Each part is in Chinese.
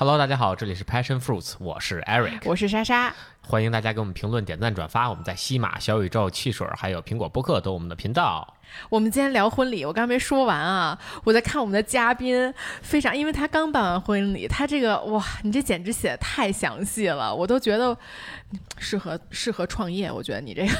Hello，大家好，这里是 Passion Fruits，我是 Eric，我是莎莎，欢迎大家给我们评论、点赞、转发。我们在西马、小宇宙、汽水还有苹果播客都有我们的频道。我们今天聊婚礼，我刚没说完啊，我在看我们的嘉宾，非常，因为他刚办完婚礼，他这个哇，你这简直写的太详细了，我都觉得适合适合创业，我觉得你这个。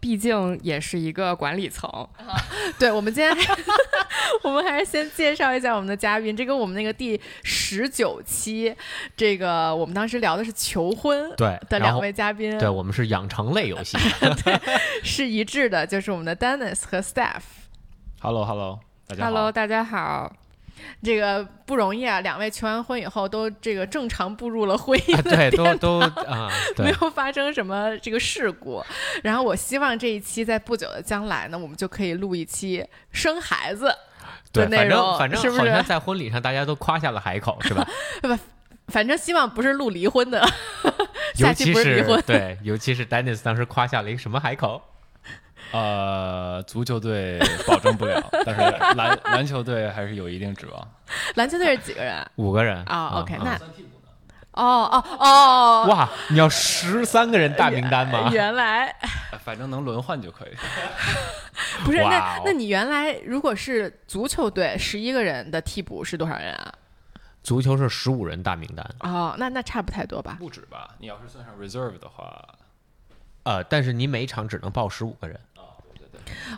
毕竟也是一个管理层，对，我们今天 我们还是先介绍一下我们的嘉宾。这跟我们那个第十九期，这个我们当时聊的是求婚，对的两位嘉宾，对我们是养成类游戏，对，是一致的，就是我们的 Dennis 和 Staff。Hello，Hello，大家好。Hello，大家好。这个不容易啊！两位求完婚以后都这个正常步入了婚姻对，都都啊，没有发生什么这个事故。然后我希望这一期在不久的将来呢，我们就可以录一期生孩子的内容，反正是不是？在婚礼上大家都夸下了海口，是吧？不，反正希望不是录离婚的，尤其不是离婚。对，尤其是 Dennis 当时夸下了一个什么海口？呃，足球队保证不了，但是篮篮球队还是有一定指望。篮球队是几个人？五个人啊。OK，那哦哦哦，哇，你要十三个人大名单吗？原来，反正能轮换就可以。不是，那那你原来如果是足球队十一个人的替补是多少人啊？足球是十五人大名单。哦，那那差不太多吧？不止吧？你要是算上 reserve 的话，呃，但是你每场只能报十五个人。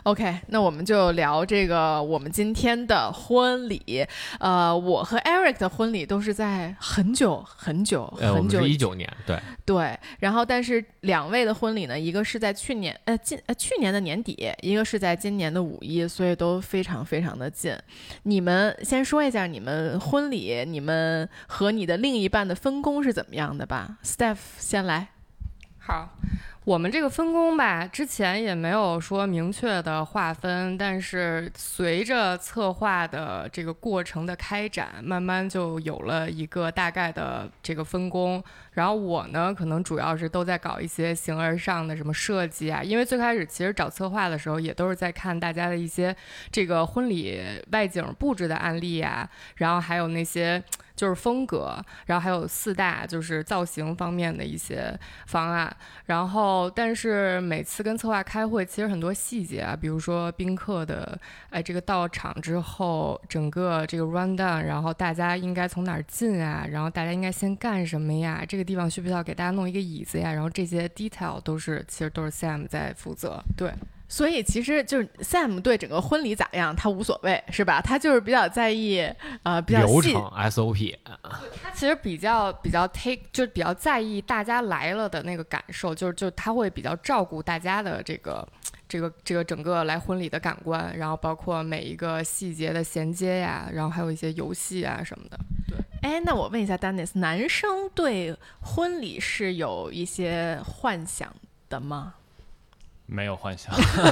OK，那我们就聊这个我们今天的婚礼。呃，我和 Eric 的婚礼都是在很久很久很久，一九年，对对。然后，但是两位的婚礼呢，一个是在去年呃今呃去年的年底，一个是在今年的五一，所以都非常非常的近。你们先说一下你们婚礼，你们和你的另一半的分工是怎么样的吧？Steph 先来，好。我们这个分工吧，之前也没有说明确的划分，但是随着策划的这个过程的开展，慢慢就有了一个大概的这个分工。然后我呢，可能主要是都在搞一些形而上的什么设计啊，因为最开始其实找策划的时候，也都是在看大家的一些这个婚礼外景布置的案例啊，然后还有那些。就是风格，然后还有四大就是造型方面的一些方案，然后但是每次跟策划开会，其实很多细节啊，比如说宾客的哎这个到场之后，整个这个 run down，然后大家应该从哪儿进啊，然后大家应该先干什么呀？这个地方需不需要给大家弄一个椅子呀？然后这些 detail 都是其实都是 Sam 在负责，对。所以其实就是 Sam 对整个婚礼咋样，他无所谓，是吧？他就是比较在意，呃，比较流程 SOP。他其实比较比较 take，就比较在意大家来了的那个感受，就是就他会比较照顾大家的这个这个这个整个来婚礼的感官，然后包括每一个细节的衔接呀，然后还有一些游戏啊什么的。对，哎，那我问一下 Dennis，男生对婚礼是有一些幻想的吗？没有幻想，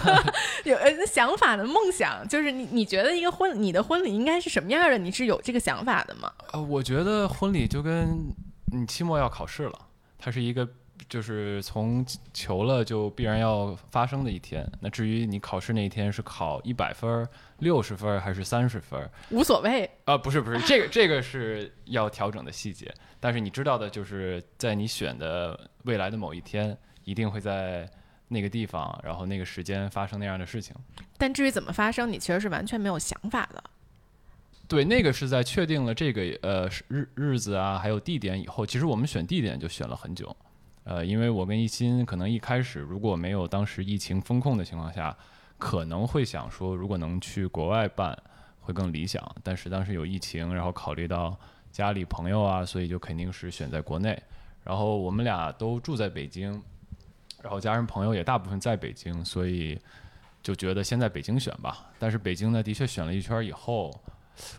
有呃想法的梦想，就是你你觉得一个婚你的婚礼应该是什么样的？你是有这个想法的吗？呃，我觉得婚礼就跟你期末要考试了，它是一个就是从求了就必然要发生的一天。那至于你考试那一天是考一百分、六十分还是三十分，无所谓。啊，不是不是，这个这个是要调整的细节。但是你知道的就是在你选的未来的某一天，一定会在。那个地方，然后那个时间发生那样的事情，但至于怎么发生，你其实是完全没有想法的。对，那个是在确定了这个呃日日子啊，还有地点以后，其实我们选地点就选了很久。呃，因为我跟一心可能一开始如果没有当时疫情风控的情况下，可能会想说如果能去国外办会更理想，但是当时有疫情，然后考虑到家里朋友啊，所以就肯定是选在国内。然后我们俩都住在北京。然后家人朋友也大部分在北京，所以就觉得先在北京选吧。但是北京呢，的确选了一圈以后，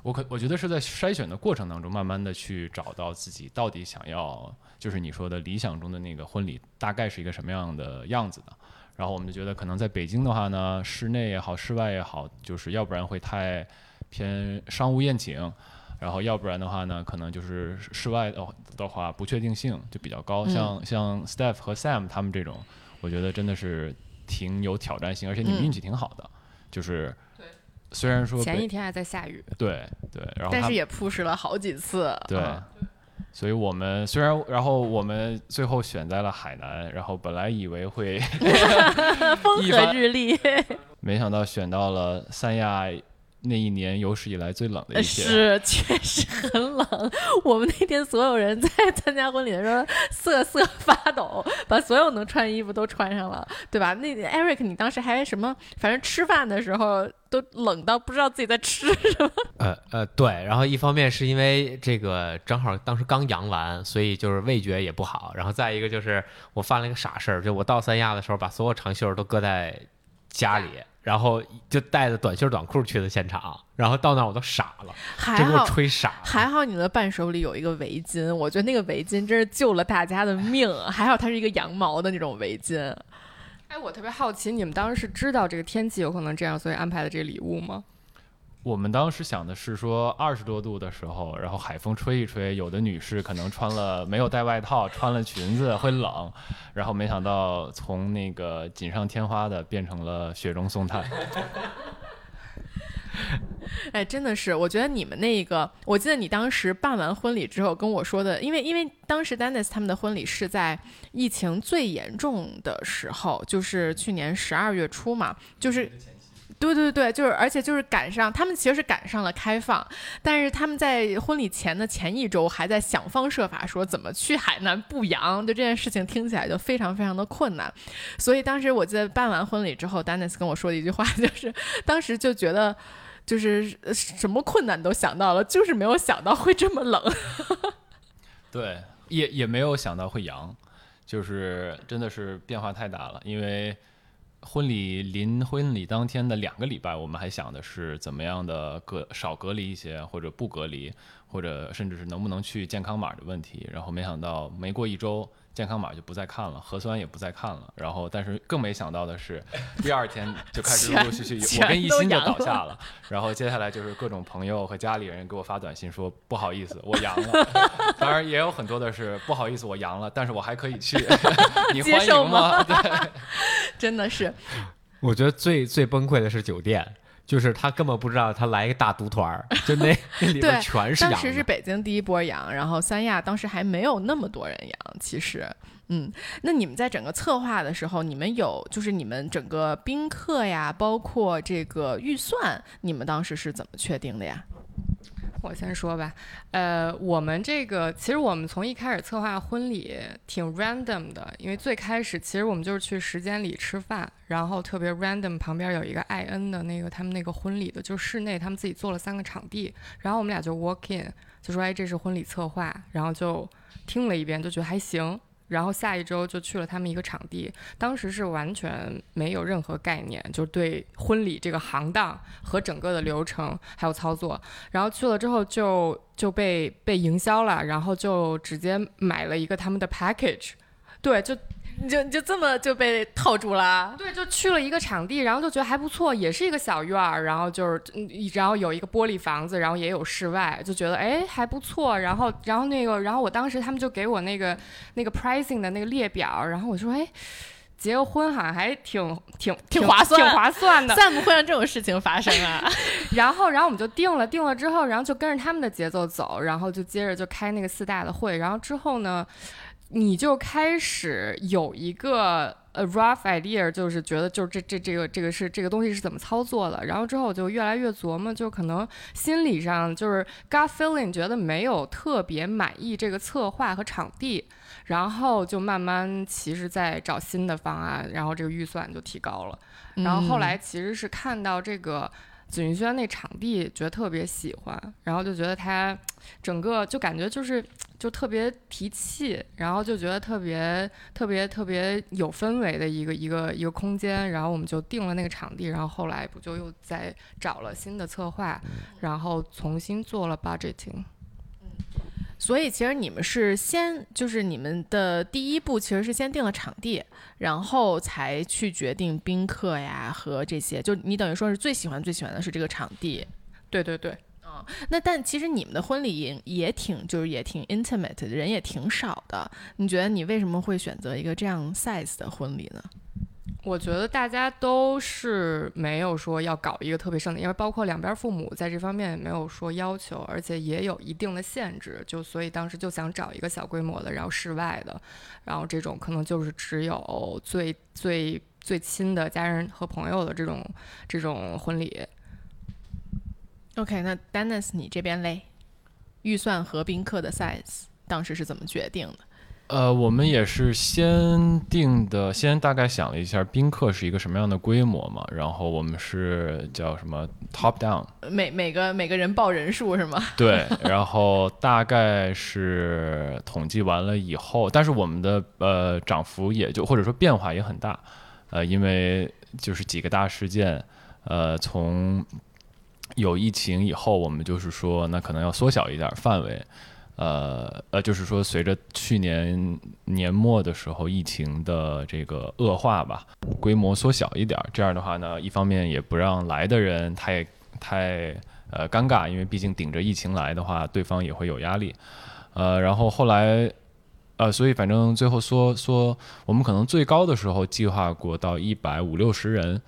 我可我觉得是在筛选的过程当中，慢慢的去找到自己到底想要，就是你说的理想中的那个婚礼大概是一个什么样的样子的。然后我们就觉得，可能在北京的话呢，室内也好，室外也好，就是要不然会太偏商务宴请。然后要不然的话呢，可能就是室外的的话，不确定性就比较高。像像 Steph 和 Sam 他们这种，我觉得真的是挺有挑战性，而且你们运气挺好的，就是虽然说前一天还在下雨，对对，然后但是也 push 了好几次。对。嗯，所以我们虽然然后我们最后选在了海南，然后本来以为会 风和日丽，没想到选到了三亚那一年有史以来最冷的一天。是确实很冷。我们那天所有人在参加婚礼的时候瑟瑟发抖，把所有能穿衣服都穿上了，对吧？那 Eric，你当时还什么？反正吃饭的时候都冷到不知道自己在吃什么。呃呃，对，然后一方面是因为这个正好当时刚阳完，所以就是味觉也不好，然后再一个就是我犯了一个傻事儿，就我到三亚的时候把所有长袖都搁在家里，然后就带着短袖短裤去的现场，然后到那儿我都傻了，还就给我好。吹傻了。还好你的伴手里有一个围巾，我觉得那个围巾真是救了大家的命。还好它是一个羊毛的那种围巾，哎，我特别好奇，你们当时是知道这个天气有可能这样，所以安排的这个礼物吗？我们当时想的是说，二十多度的时候，然后海风吹一吹，有的女士可能穿了没有带外套，穿了裙子会冷，然后没想到从那个锦上添花的变成了雪中送炭。哎，真的是，我觉得你们那个，我记得你当时办完婚礼之后跟我说的，因为因为当时 Dennis 他们的婚礼是在疫情最严重的时候，就是去年十二月初嘛，就是。对对对，就是，而且就是赶上他们其实是赶上了开放，但是他们在婚礼前的前一周还在想方设法说怎么去海南不阳，就这件事情听起来就非常非常的困难，所以当时我记得办完婚礼之后，Dennis 跟我说的一句话 就是，当时就觉得就是什么困难都想到了，就是没有想到会这么冷。对，也也没有想到会阳，就是真的是变化太大了。因为婚礼临婚礼当天的两个礼拜，我们还想的是怎么样的隔少隔离一些，或者不隔离，或者甚至是能不能去健康码的问题。然后没想到没过一周，健康码就不再看了，核酸也不再看了。然后但是更没想到的是，第二天就开始陆陆续续，我跟一心就倒下了。然后接下来就是各种朋友和家里人给我发短信说不好意思，我阳了。当然也有很多的是不好意思，我阳了，但是我还可以去，你接欢迎吗吗？对，真的是，我觉得最最崩溃的是酒店，就是他根本不知道他来一个大独团儿，就那那里对面全是羊当时是。北京第一波羊，然后三亚当时还没有那么多人羊，其实。嗯，那你们在整个策划的时候，你们有就是你们整个宾客呀，包括这个预算，你们当时是怎么确定的呀？我先说吧，呃，我们这个其实我们从一开始策划婚礼挺 random 的，因为最开始其实我们就是去时间里吃饭，然后特别 random，旁边有一个艾恩的那个他们那个婚礼的，就是室内他们自己做了三个场地，然后我们俩就 walk in，就说哎这是婚礼策划，然后就听了一遍就觉得还行。然后下一周就去了他们一个场地，当时是完全没有任何概念，就对婚礼这个行当和整个的流程还有操作，然后去了之后就就被被营销了，然后就直接买了一个他们的 package，对，就你就你就这么就被套住了？对，就去了一个场地，然后就觉得还不错，也是一个小院儿，然后就是，嗯然后有一个玻璃房子，然后也有室外，就觉得哎还不错。然后，然后那个，然后我当时他们就给我那个那个 pricing 的那个列表，然后我说哎，结个婚好像还挺挺挺划算挺划算的。算不会让这种事情发生啊！然后，然后我们就定了，定了之后，然后就跟着他们的节奏走，然后就接着就开那个四大的会，然后之后呢，你就开始有一个呃 rough idea，就是觉得就是这这这个这个是这个东西是怎么操作的，然后之后我就越来越琢磨，就可能心理上就是 gut feeling，觉得没有特别满意这个策划和场地，然后就慢慢其实在找新的方案，然后这个预算就提高了。然后后来其实是看到这个紫云轩那场地，觉得特别喜欢，然后就觉得它整个就感觉就是就特别提气，然后就觉得特别特别特别有氛围的一个一个一个空间，然后我们就定了那个场地，然后后来不就又再找了新的策划，然后重新做了 budgeting。所以其实你们是先，就是你们的第一步其实是先定了场地，然后才去决定宾客呀和这些。就你等于说是最喜欢最喜欢的是这个场地。对对对，那但其实你们的婚礼也也挺就是也挺 intimate，的人也挺少的。你觉得你为什么会选择一个这样 size 的婚礼呢？我觉得大家都是没有说要搞一个特别盛的，因为包括两边父母在这方面也没有说要求，而且也有一定的限制，就所以当时就想找一个小规模的，然后室外的，然后这种可能就是只有最最最亲的家人和朋友的这种这种婚礼。OK，那 Dennis 你这边嘞，预算和宾客的 size 当时是怎么决定的？呃，我们也是先定的，先大概想了一下宾客是一个什么样的规模嘛，然后我们是叫什么 top down，每每个每个人报人数是吗？对，然后大概是统计完了以后，但是我们的呃涨幅也就或者说变化也很大，呃，因为就是几个大事件，呃，从有疫情以后，我们就是说那可能要缩小一点儿范围。呃呃，就是说，随着去年年末的时候疫情的这个恶化吧，规模缩小一点。这样的话呢，一方面也不让来的人太太呃尴尬，因为毕竟顶着疫情来的话，对方也会有压力。呃，然后后来呃，所以反正最后说说，我们可能最高的时候计划过到一百五六十人，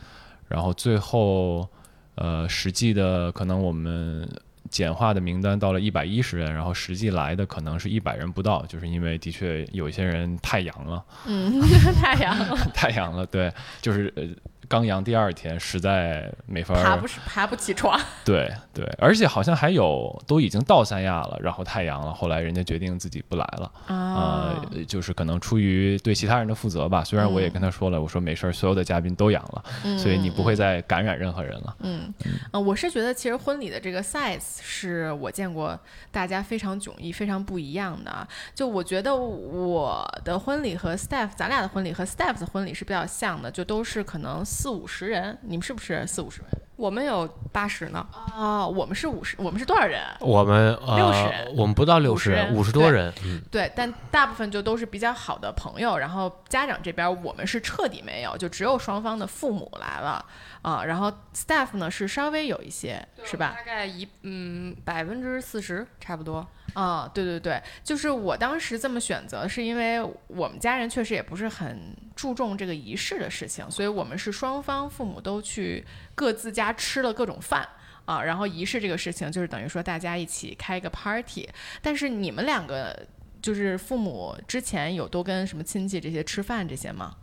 然后最后呃实际的可能我们。简化的名单到了一百一十人，然后实际来的可能是一百人不到，就是因为的确有一些人太阳了，嗯，太阳了。太阳了，对，就是呃刚阳第二天实在没法爬不是爬不起床。对对，而且好像还有都已经到三亚了，然后太阳了，后来人家决定自己不来了，啊呃，就是可能出于对其他人的负责吧。虽然我也跟他说了，我说没事儿，所有的嘉宾都阳了，所以你不会再感染任何人了。嗯，呃，我是觉得其实婚礼的这个 size 是我见过大家非常迥异、非常不一样的啊。就我觉得我的婚礼和 staff，咱俩的婚礼和 staff 的婚礼是比较像的，就都是可能四五十人。你们是不是四五十人？我们有八十呢，啊，我们是五十，我们是多少人？我们60呃人，我们不到六50十人，五十多人，嗯，对，但大部分就都是比较好的朋友，然后家长这边我们是彻底没有，就只有双方的父母来了啊，然后 staff 呢是稍微有一些，是吧？大概一嗯百分之四十差不多。啊，对对对，就是我当时这么选择，是因为我们家人确实也不是很注重这个仪式的事情，所以我们是双方父母都去各自家吃了各种饭。啊，然后仪式这个事情就是等于说大家一起开一个 party，但是你们两个就是父母之前有都跟什么亲戚这些吃饭这些吗？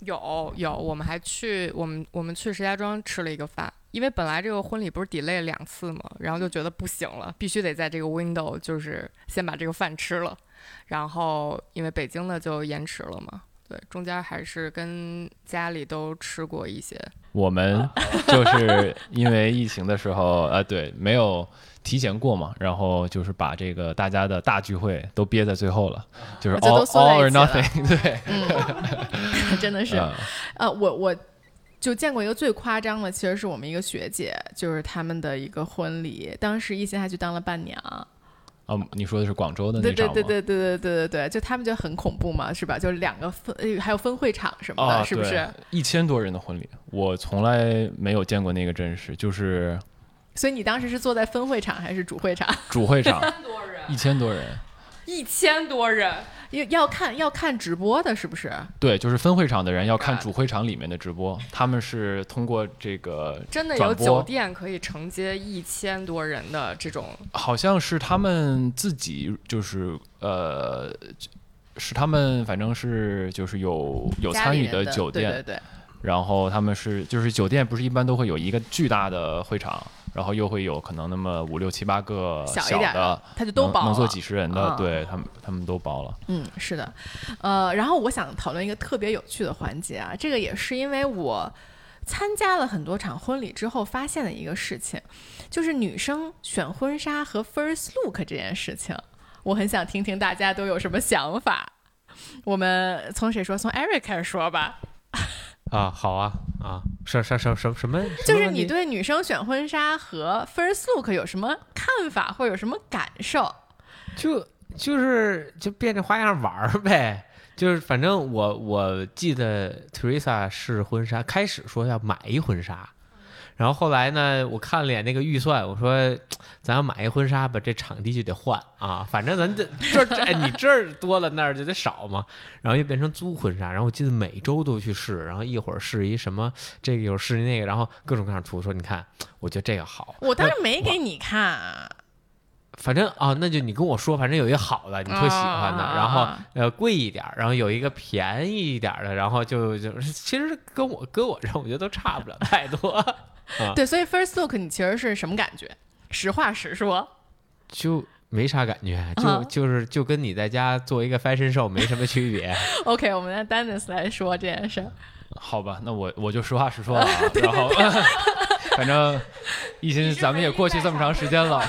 有有，我们还去我们我们去石家庄吃了一个饭，因为本来这个婚礼不是 delay 两次嘛，然后就觉得不行了，必须得在这个 window 就是先把这个饭吃了，然后因为北京的就延迟了嘛，对，中间还是跟家里都吃过一些，我们就是因为疫情的时候，呃，对，没有提前过嘛，然后就是把这个大家的大聚会都憋在最后了，就是 all or nothing，对，嗯，真的是，嗯。呃，我我就见过一个最夸张的，其实是我们一个学姐，就是他们的一个婚礼，当时一心还去当了伴娘。哦，你说的是广州的那对对场吗？对对对对对对对，就他们就很恐怖嘛，是吧？就是两个分，呃还有分会场什么的，啊，是不是？一千多人的婚礼，我从来没有见过那个阵势，就是所以你当时是坐在分会场还是主会场？主会场多人，一千多人，一千多人，要要看要看直播的，是不是？对，就是分会场的人要看主会场里面的直播，他们是通过这个真的有酒店可以承接一千多人的这种，好像是他们自己就是呃，是他们反正是就是有有参与的酒店，对对对，然后他们是就是酒店不是一般都会有一个巨大的会场，然后又会有可能那么五六七八个小一点的，他就都包了。能坐几十人的，嗯对他们他们都包了。嗯，是的，呃，然后我想讨论一个特别有趣的环节啊，这个也是因为我参加了很多场婚礼之后发现的一个事情，就是女生选婚纱和 first look 这件事情，我很想听听大家都有什么想法。我们从谁说？从 Eric 开始说吧。啊，好啊，啊，什什什什什么？就是你对女生选婚纱和 first look 有什么看法或有什么感受？就就是就变着花样玩儿呗。就是反正我我记得 Teresa 试婚纱，开始说要买一婚纱，然后后来呢，我看了眼那个预算，我说咱要买一婚纱吧，这场地就得换啊，反正咱这这这哎你这儿多了那儿就得少嘛。然后又变成租婚纱，然后我记得每周都去试，然后一会儿试一什么这个，一会儿试一那个，然后各种各样图，说你看，我觉得这个好。我当时没给你看，反正啊，那就你跟我说，反正有一个好的，你特喜欢的，啊然后呃贵一点儿，然后有一个便宜一点儿的，然后就就其实跟我跟我这我觉得都差不了太多，对，所以 first look 你其实是什么感觉？实话实说，就没啥感觉，就、啊就是就跟你在家做一个 fashion show 没什么区别。OK，我们让 Dennis 来说这件事儿。好吧，那我我就实话实说了啊。然后，反正一心咱们也过去这么长时间了，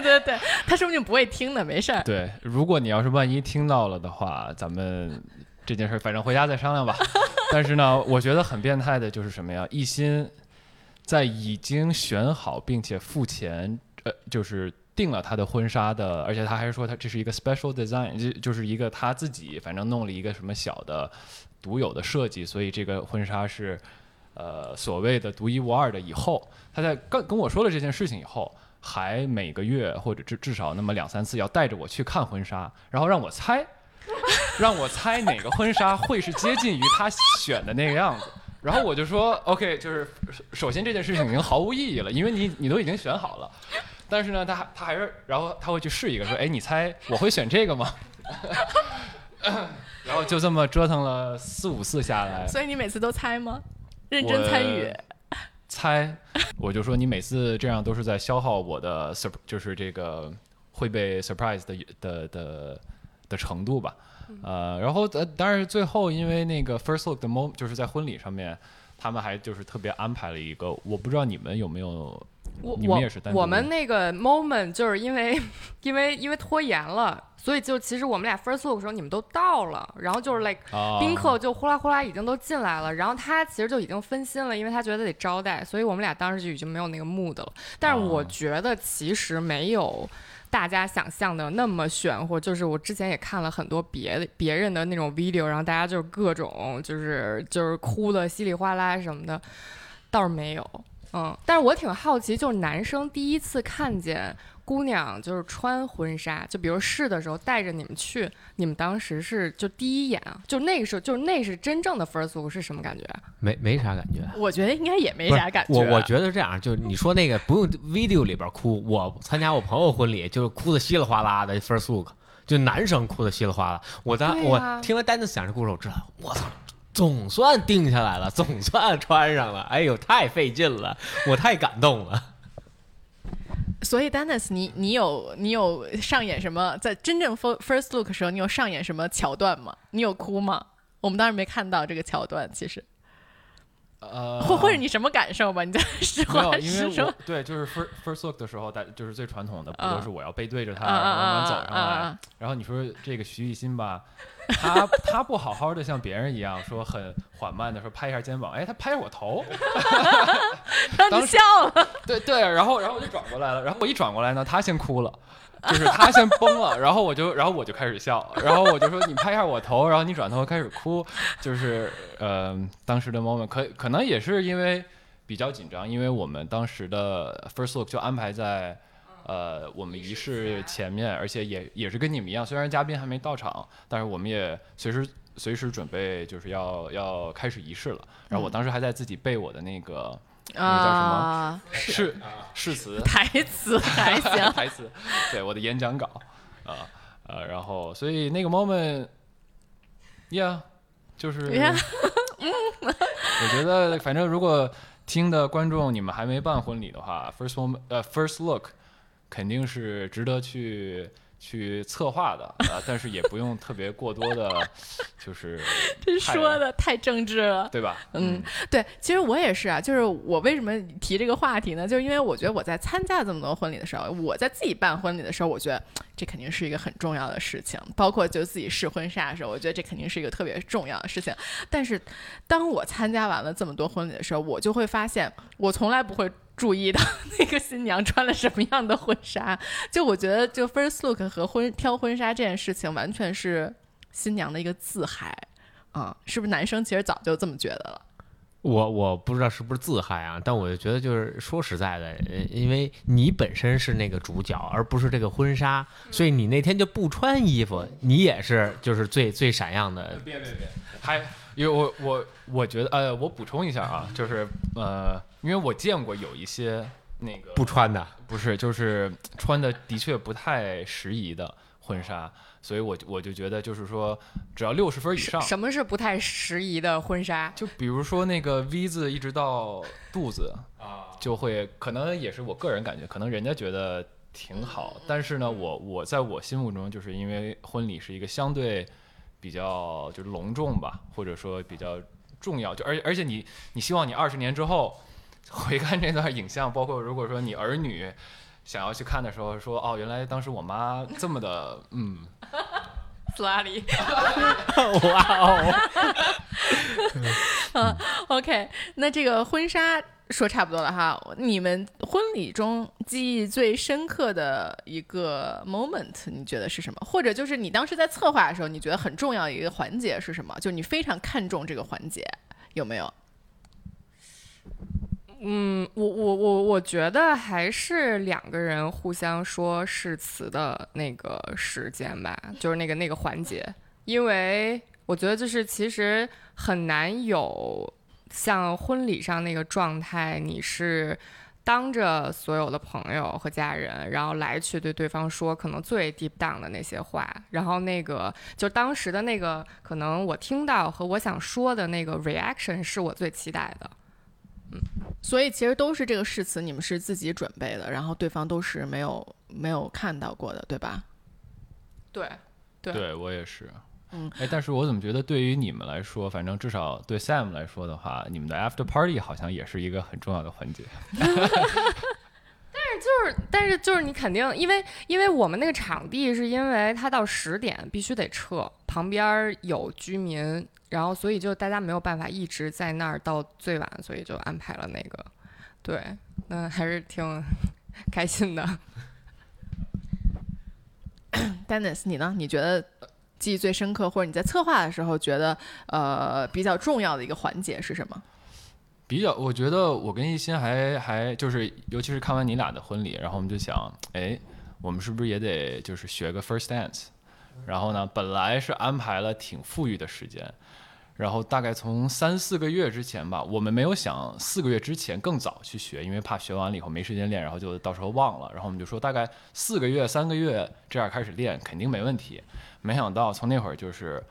对对对，他说不定不会听的，没事儿。对，如果你要是万一听到了的话，咱们这件事儿反正回家再商量吧。但是呢，我觉得很变态的就是什么呀？一心在已经选好并且付钱，呃，就是定了他的婚纱的，而且他还说他这是一个 special design，就就是一个他自己反正弄了一个什么小的独有的设计，所以这个婚纱是呃所谓的独一无二的。以后他在跟跟我说了这件事情以后。还每个月或者至至少那么两三次要带着我去看婚纱，然后让我猜，让我猜哪个婚纱会是接近于他选的那个样子。然后我就说 OK，就是首首先这件事情已经毫无意义了，因为你你都已经选好了。但是呢，他还他还是，然后他会去试一个，说，哎，你猜我会选这个吗？然后就这么折腾了四五次下来，所以你每次都猜吗？认真参与。猜，我就说你每次这样都是在消耗我的 sur，就是这个会被 surprise 的的的的程度吧。呃，然后呃，但是最后因为那个 first look 的 moment 就是在婚礼上面，他们还就是特别安排了一个，我不知道你们有没有，我你们也是单独我我们那个 moment 就是因为 因为因为拖延了，所以就其实我们俩 first look 的时候你们都到了，然后就是 like 啊。宾客就呼啦呼啦已经都进来了，然后他其实就已经分心了，因为他觉得得招待，所以我们俩当时就已经没有那个 mood 了。但是我哦觉得其实没有大家想象的那么玄乎，就是我之前也看了很多别的别人的那种 video，然后大家就是各种就是就是哭的稀里哗啦什么的，倒是没有。嗯，但是我挺好奇，就是男生第一次看见姑娘就是穿婚纱，就比如试的时候带着你们去，你们当时是就第一眼啊，就那个时候，就是那是真正的 first look 是什么感觉？没没啥感觉。我觉得应该也没啥感觉。我我觉得这样，就是你说那个不用 video 里边哭，我参加我朋友婚礼就是哭的稀里哗啦的 first look，就男生哭的稀里哗啦。我当、对呀我听完丹尼斯讲这故事，我知道，我操，总算定下来了，总算穿上了。哎呦，太费劲了，我太感动了。所以 Dennis，你你有你有上演什么？在真正 fir- first look 的时候，你有上演什么桥段吗？你有哭吗？我们当时没看到这个桥段，其实，呃，或或者你什么感受吧？你在 实话因为实说我。对，就是 first first look 的时候，大就是最传统的，不啊都是我要背对着他，慢慢走啊上来。然后你说这个徐艺昕吧，他他不好好的像别人一样说很缓慢的说拍一下肩膀，哎，他拍我头 让你笑了。对对，然后然后我就转过来了，然后我一转过来呢，他先哭了。就是他先崩了，然后我就，然后我就开始笑，然后我就说你拍一下我头，然后你转头开始哭，就是呃当时的 moment 可可能也是因为比较紧张，因为我们当时的 first look 就安排在呃我们仪式前面，而且也也是跟你们一样，虽然嘉宾还没到场，但是我们也随时随时准备就是要要开始仪式了。然后我当时还在自己背我的那个啊，誓誓词，台词 还行。台词，对我的演讲稿啊呃然后所以那个 moment，yeah，、就是呀。我觉得反正如果听的观众你们还没办婚礼的话，first moment 呃 first look 肯定是值得去去策划的啊、呃但是也不用特别过多的，就是 这说的太政治了。对吧？嗯，对，其实我也是啊，就是我为什么提这个话题呢？就是因为我觉得我在参加这么多婚礼的时候，我在自己办婚礼的时候，我觉得这肯定是一个很重要的事情，包括就自己试婚纱的时候，我觉得这肯定是一个特别重要的事情。但是当我参加完了这么多婚礼的时候，我就会发现，我从来不会。注意到那个新娘穿了什么样的婚纱，就我觉得，就 first look 和婚挑婚纱这件事情，完全是新娘的一个自嗨啊、是不是男生其实早就这么觉得了？我我不知道是不是自嗨啊，但我就觉得就是说实在的，呃因为你本身是那个主角，而不是这个婚纱，所以你那天就不穿衣服，你也是就是最最闪耀的。别别别，还因为我我我觉得呃，我补充一下啊，就是呃，因为我见过有一些那个不穿的，不是，就是穿的的确不太适宜的婚纱，所以我我就觉得就是说，只要六十分以上，什么是不太适宜的婚纱？就比如说那个 V 字一直到肚子啊，就会可能也是我个人感觉，可能人家觉得挺好，但是呢，我我在我心目中，就是因为婚礼是一个相对比较就是隆重吧，或者说比较重要，就而而且你你希望你二十年之后 回看这段影像，包括如果说你儿女想要去看的时候，说哦，原来当时我妈这么的，嗯，斯拉里。哇哦，嗯，OK，那这个婚纱说差不多了哈。你们婚礼中记忆最深刻的一个 moment，你觉得是什么？或者就是你当时在策划的时候，你觉得很重要的一个环节是什么？就你非常看重这个环节，有没有？嗯，我我我我觉得还是两个人互相说誓词的那个时间吧，就是那个那个环节，因为我觉得就是其实很难有像婚礼上那个状态，你是当着所有的朋友和家人，然后来去对对方说可能最 deep down 的那些话，然后那个就当时的那个可能我听到和我想说的那个 reaction 是我最期待的。所以其实都是这个誓词，你们是自己准备的，然后对方都是没有没有看到过的，对吧？对，对对我也是。嗯，哎，但是我怎么觉得对于你们来说，反正至少对 Sam 来说的话，你们的 after party 好像也是一个很重要的环节。但是就是，但是就是你肯定，因为因为我们那个场地是因为它到十点必须得撤，旁边有居民，然后所以就大家没有办法一直在那儿到最晚，所以就安排了那个，对，那还是挺开心的。Dennis，你呢？你觉得记忆最深刻，或者你在策划的时候觉得呃比较重要的一个环节是什么？比较，我觉得我跟一心还还就是，尤其是看完你俩的婚礼，然后我们就想，哎，我们是不是也得就是学个 first dance？然后呢，本来是安排了挺富裕的时间，然后大概从三四个月之前吧，我们没有想四个月之前更早去学，因为怕学完了以后没时间练，然后就到时候忘了。然后我们就说大概四个月、三个月这样开始练，肯定没问题。没想到从那会儿就是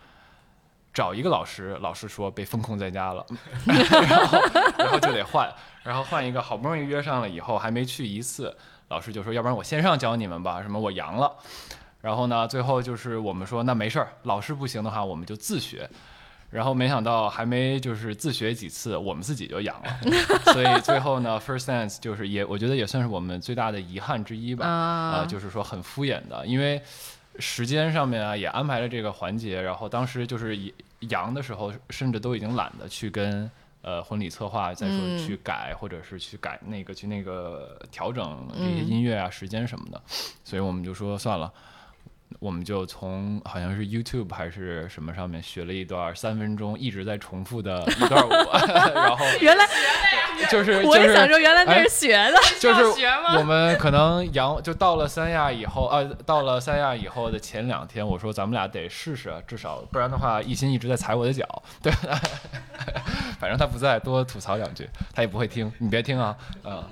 找一个老师，老师说被封控在家了，然后 然后就得换，然后换一个，好不容易约上了以后还没去一次，老师就说要不然我线上教你们吧，什么我阳了。然后呢，最后就是我们说那没事儿，老师不行的话我们就自学。然后没想到还没就是自学几次，我们自己就阳了，所以最后呢，First Sense 就是也我觉得也算是我们最大的遗憾之一吧。啊、呃，就是说很敷衍的，因为时间上面啊也安排了这个环节，然后当时就是阳的时候，甚至都已经懒得去跟呃婚礼策划再说嗯去改，或者是去改那个去那个调整这些音乐啊、时间什么的，所以我们就说算了。我们就从好像是 YouTube 还是什么上面学了一段三分钟一直在重复的 一段舞，然后 原来就是我也想就是说，原来那哎是学的。就是学吗我们可能阳就到了三亚以后，呃，到了三亚以后的前两天，我说咱们俩得试试，至少不然的话，一心一直在踩我的脚，对，反正他不在，多吐槽两句，他也不会听，你别听啊，嗯，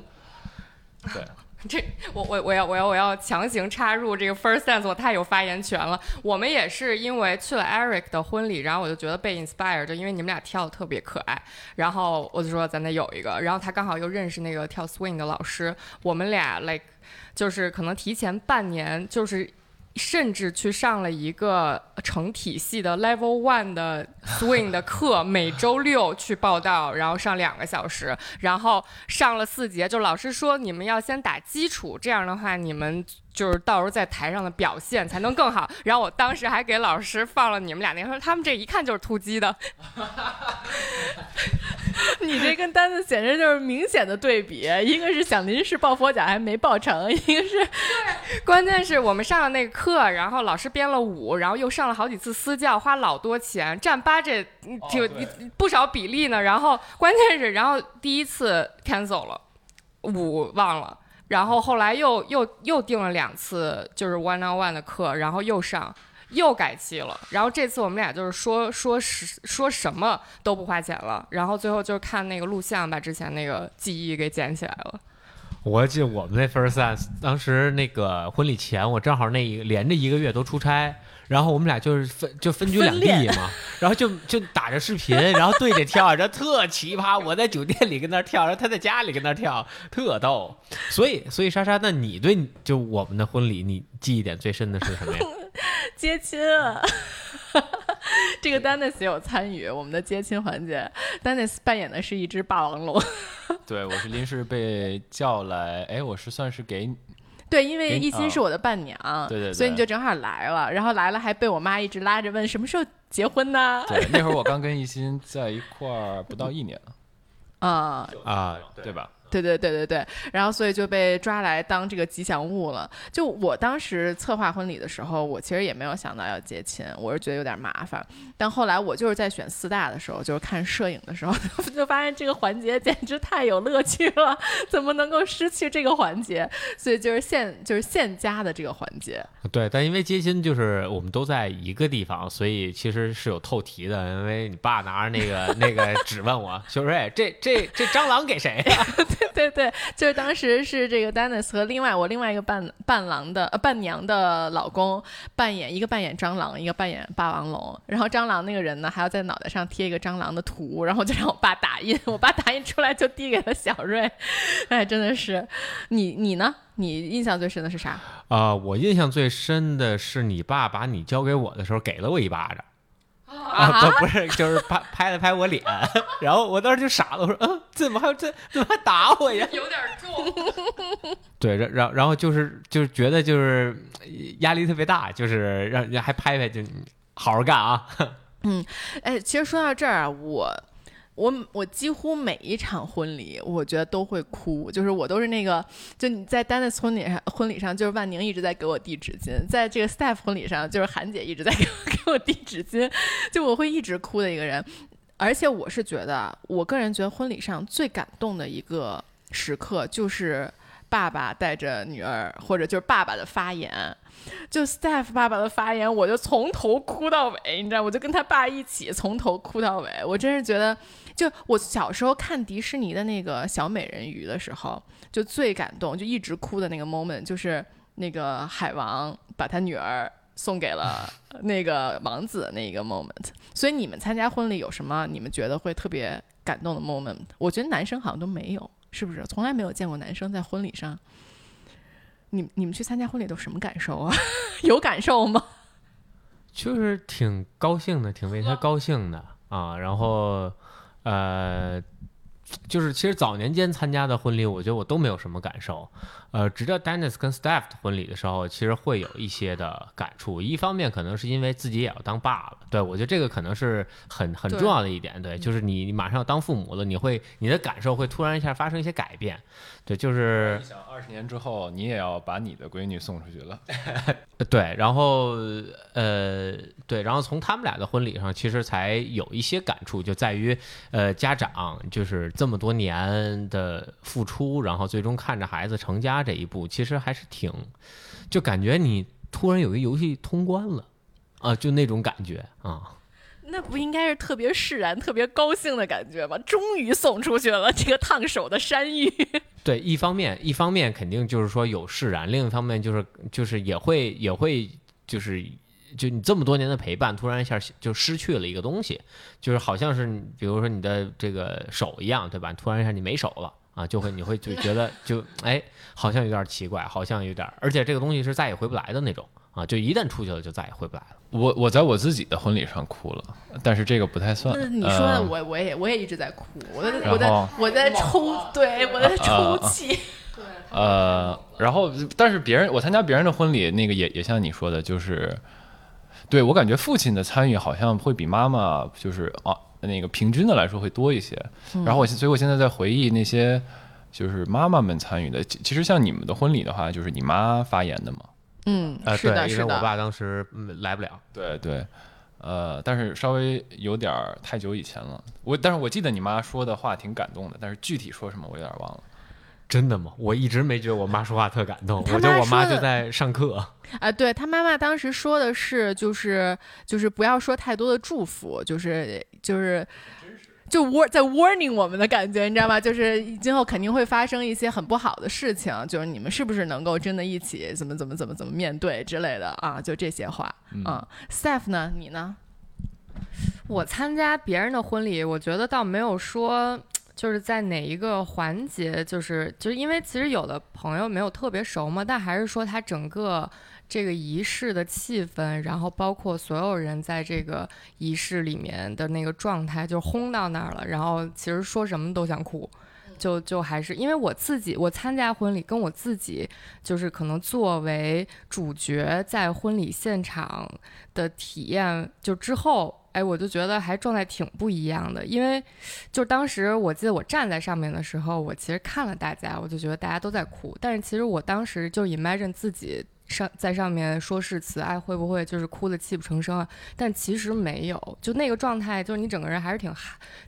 对，这我我我要我要我要强行插入这个 first dance，我太有发言权了。我们也是因为去了 Eric 的婚礼，然后我就觉得被 inspire，就因为你们俩跳的特别可爱，然后我就说咱得有一个，然后他刚好又认识那个跳 swing 的老师，我们俩 like 就是可能提前半年就是。甚至去上了一个成体系的 Level One 的 Swing 的课，每周六去报道，然后上两个小时，然后上了四节，就老师说你们要先打基础，这样的话你们就是到时候在台上的表现才能更好。然后我当时还给老师放了你们俩那个，说他们这一看就是突击的。你这跟单子简直就是明显的对比，一个是想临时抱佛脚还没抱成，一个是关键是我们上了那个课，然后老师编了舞，然后又上了好几次私教，花老多钱，占嗯挺、哦不少比例呢。然后关键是，然后第一次 cancel 了，舞忘了，然后后来又又又订了两次，就是 one on one 的课，然后又上。又改期了，然后这次我们俩就是说说是说什么都不花钱了，然后最后就是看那个录像，把之前那个记忆给捡起来了。我记得我们那 first dance 当时那个婚礼前，我正好那一连着一个月都出差，然后我们俩就是分就分居两地分嘛，然后就就打着视频，然后对着跳，然后特奇葩。我在酒店里跟那儿跳，然后他在家里跟那儿跳，特逗。所以所以莎莎，那你对就我们的婚礼，你记忆点最深的是什么呀？接亲啊。这个 Dennis 也有参与我们的接亲环节，Dennis 扮演的是一只霸王龙。对我是临时被叫来，哎，我是算是给对，因为给一心是我的伴娘，对对对所以你就正好来了，然后来了还被我妈一直拉着问什么时候结婚呢？对那会儿我刚跟一心在一块儿不到一年，啊、啊，对吧？对对对对对，然后所以就被抓来当这个吉祥物了。就我当时策划婚礼的时候，我其实也没有想到要接亲，我是觉得有点麻烦。但后来我就是在选四大的时候，就是看摄影的时候，就发现这个环节简直太有乐趣了，怎么能够失去这个环节？所以就是现就是现加的这个环节。对，但因为接亲就是我们都在一个地方，所以其实是有透题的。因为你爸拿着那个 那个纸问我，秀瑞，这这这蟑螂给谁呀？对对，就是当时是这个 Dennis 和另外我另外一个伴伴郎的呃伴娘的老公扮演一个扮演蟑螂，一个扮演霸王龙。然后蟑螂那个人呢，还要在脑袋上贴一个蟑螂的图，然后就让我爸打印，我爸打印出来就递给了小瑞。哎，真的是，你你呢？你印象最深的是啥？啊、我印象最深的是你爸把你交给我的时候给了我一巴掌。啊，不不是，就是拍 拍了拍我脸，然后我当时就傻了，我说，嗯，怎么还这怎么还打我呀？有点重。对，然然然后就是就是觉得就是呃压力特别大，就是让人家还拍拍，就好好干啊。嗯哎，其实说到这儿啊，我我我几乎每一场婚礼，我觉得都会哭，就是我都是那个，就你在丹的婚礼上，婚礼上就是万宁一直在给我递纸巾，在这个 staff 婚礼上，就是韩姐一直在 给我给我递纸巾，就我会一直哭的一个人。而且我是觉得，我个人觉得婚礼上最感动的一个时刻就是爸爸带着女儿，或者就是爸爸的发言。就 staff 爸爸的发言，我就从头哭到尾，你知道，我就跟他爸一起从头哭到尾。我真是觉得，就我小时候看迪士尼的那个小美人鱼的时候，就最感动，就一直哭的那个 moment，就是那个海王把他女儿送给了 那个王子的那一个 moment。所以你们参加婚礼有什么你们觉得会特别感动的 moment？我觉得男生好像都没有，是不是？从来没有见过男生在婚礼上。你你们去参加婚礼都什么感受啊？有感受吗？就是挺高兴的，挺为他高兴的啊。然后，呃，就是其实早年间参加的婚礼，我觉得我都没有什么感受。呃，直到 Dennis 跟 Steph 的婚礼的时候，其实会有一些的感触。一方面可能是因为自己也要当爸了，对我觉得这个可能是很很重要的一点。对，就是你你马上要当父母了，你会你的感受会突然一下发生一些改变。对，就是你想二十年之后，你也要把你的闺女送出去了，呃对，然后呃，对，然后从他们俩的婚礼上，其实才有一些感触，就在于呃，家长就是这么多年的付出，然后最终看着孩子成家这一步，其实还是挺，就感觉你突然有一个游戏通关了啊，就那种感觉啊。那不应该是特别释然、特别高兴的感觉吗？终于送出去了这个烫手的山芋。对，一方面一方面肯定就是说有释然，另一方面就是就是也会也会就是就你这么多年的陪伴，突然一下就失去了一个东西，就是好像是比如说你的这个手一样，对吧？突然一下你没手了啊，就会你会就 觉得就哎好像有点奇怪，好像有点，而且这个东西是再也回不来的那种啊，就一旦出去了就再也回不来了。我我在我自己的婚礼上哭了，但是这个不太算。你说的呃我我也我也一直在哭，我在我在我在抽，对我在抽啊啊泣。呃，然后但是别人我参加别人的婚礼，那个也也像你说的，就是对我感觉父亲的参与好像会比妈妈就是啊那个平均的来说会多一些。然后我所以我现在在回忆那些就是妈妈们参与的，其其实像你们的婚礼的话，就是你妈发言的嘛。嗯，呃，是的，对，因是的。为我爸当时嗯来不了。对对，呃，但是稍微有点儿太久以前了。我但是我记得你妈说的话挺感动的，但是具体说什么我有点忘了。真的吗？我一直没觉得我妈说话特感动，我觉得我妈就在上课。啊，对她妈妈当时说的是，就是就是不要说太多的祝福，就是就是就 war 在 warning 我们的感觉，你知道吗？就是今后肯定会发生一些很不好的事情，就是你们是不是能够真的一起怎么怎么怎么怎么面对之类的啊？就这些话。嗯嗯，Steph 呢？你呢？我参加别人的婚礼，我觉得倒没有说就是在哪一个环节，就是就是因为其实有的朋友没有特别熟嘛，但还是说他整个这个仪式的气氛，然后包括所有人在这个仪式里面的那个状态，就轰到那儿了，然后其实说什么都想哭。就就还是因为我自己，我参加婚礼跟我自己就是可能作为主角在婚礼现场的体验，就之后，哎，我就觉得还状态挺不一样的。因为就当时我记得我站在上面的时候，我其实看了大家，我就觉得大家都在哭，但是其实我当时就 imagine 自己上在上面说誓词，哎，会不会就是哭的泣不成声啊？但其实没有，就那个状态，就是你整个人还是挺，